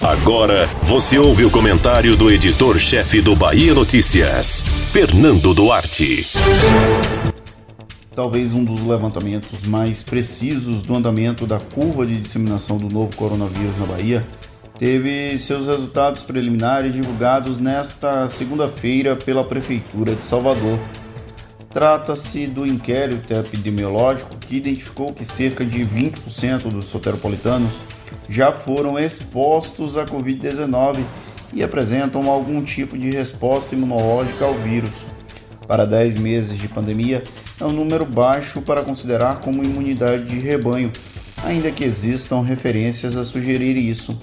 Agora você ouve o comentário do editor-chefe do Bahia Notícias, Fernando Duarte. Talvez um dos levantamentos mais precisos do andamento da curva de disseminação do novo coronavírus na Bahia teve seus resultados preliminares divulgados nesta segunda-feira pela Prefeitura de Salvador. Trata-se do inquérito epidemiológico que identificou que cerca de 20% dos soteropolitanos já foram expostos à Covid-19 e apresentam algum tipo de resposta imunológica ao vírus. Para 10 meses de pandemia, é um número baixo para considerar como imunidade de rebanho, ainda que existam referências a sugerir isso.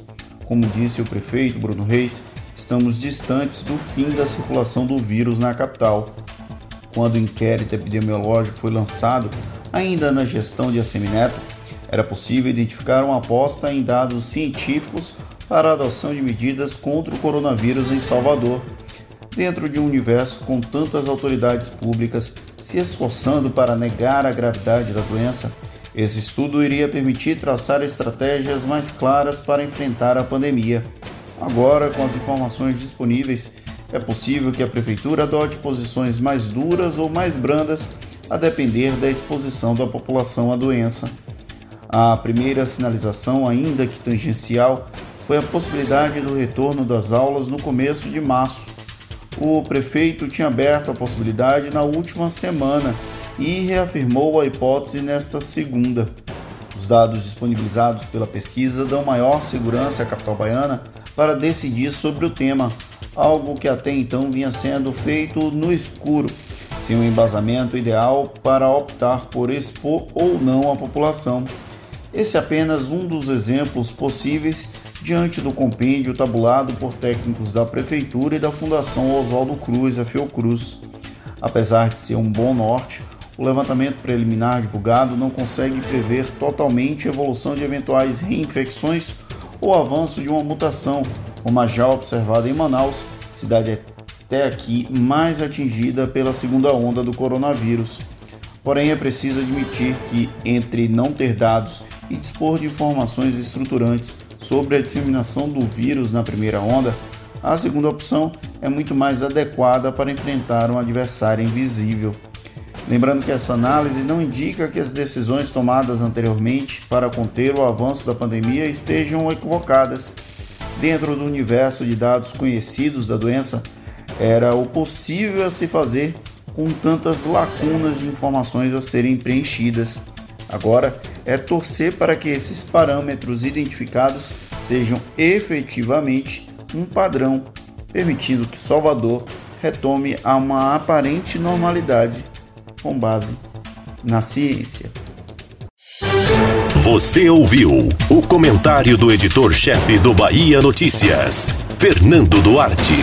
Como disse o prefeito Bruno Reis, estamos distantes do fim da circulação do vírus na capital. Quando o inquérito epidemiológico foi lançado, ainda na gestão de Assemineto, era possível identificar uma aposta em dados científicos para a adoção de medidas contra o coronavírus em Salvador. Dentro de um universo com tantas autoridades públicas se esforçando para negar a gravidade da doença, esse estudo iria permitir traçar estratégias mais claras para enfrentar a pandemia. Agora, com as informações disponíveis, é possível que a Prefeitura adote posições mais duras ou mais brandas, a depender da exposição da população à doença. A primeira sinalização, ainda que tangencial, foi a possibilidade do retorno das aulas no começo de março. O prefeito tinha aberto a possibilidade na última semana e reafirmou a hipótese nesta segunda. Os dados disponibilizados pela pesquisa dão maior segurança à capital baiana para decidir sobre o tema, algo que até então vinha sendo feito no escuro, sem um embasamento ideal para optar por expor ou não a população. Esse é apenas um dos exemplos possíveis diante do compêndio tabulado por técnicos da Prefeitura e da Fundação Oswaldo Cruz, a Fiocruz. Apesar de ser um bom norte, o levantamento preliminar divulgado não consegue prever totalmente a evolução de eventuais reinfecções ou avanço de uma mutação, como já observada em Manaus, cidade até aqui mais atingida pela segunda onda do coronavírus. Porém, é preciso admitir que, entre não ter dados e dispor de informações estruturantes sobre a disseminação do vírus na primeira onda, a segunda opção é muito mais adequada para enfrentar um adversário invisível. Lembrando que essa análise não indica que as decisões tomadas anteriormente para conter o avanço da pandemia estejam equivocadas. Dentro do universo de dados conhecidos da doença, era o possível a se fazer com tantas lacunas de informações a serem preenchidas. Agora é torcer para que esses parâmetros identificados sejam efetivamente um padrão, permitindo que Salvador retome a uma aparente normalidade com base na ciência. Você ouviu o comentário do editor-chefe do Bahia Notícias, Fernando Duarte.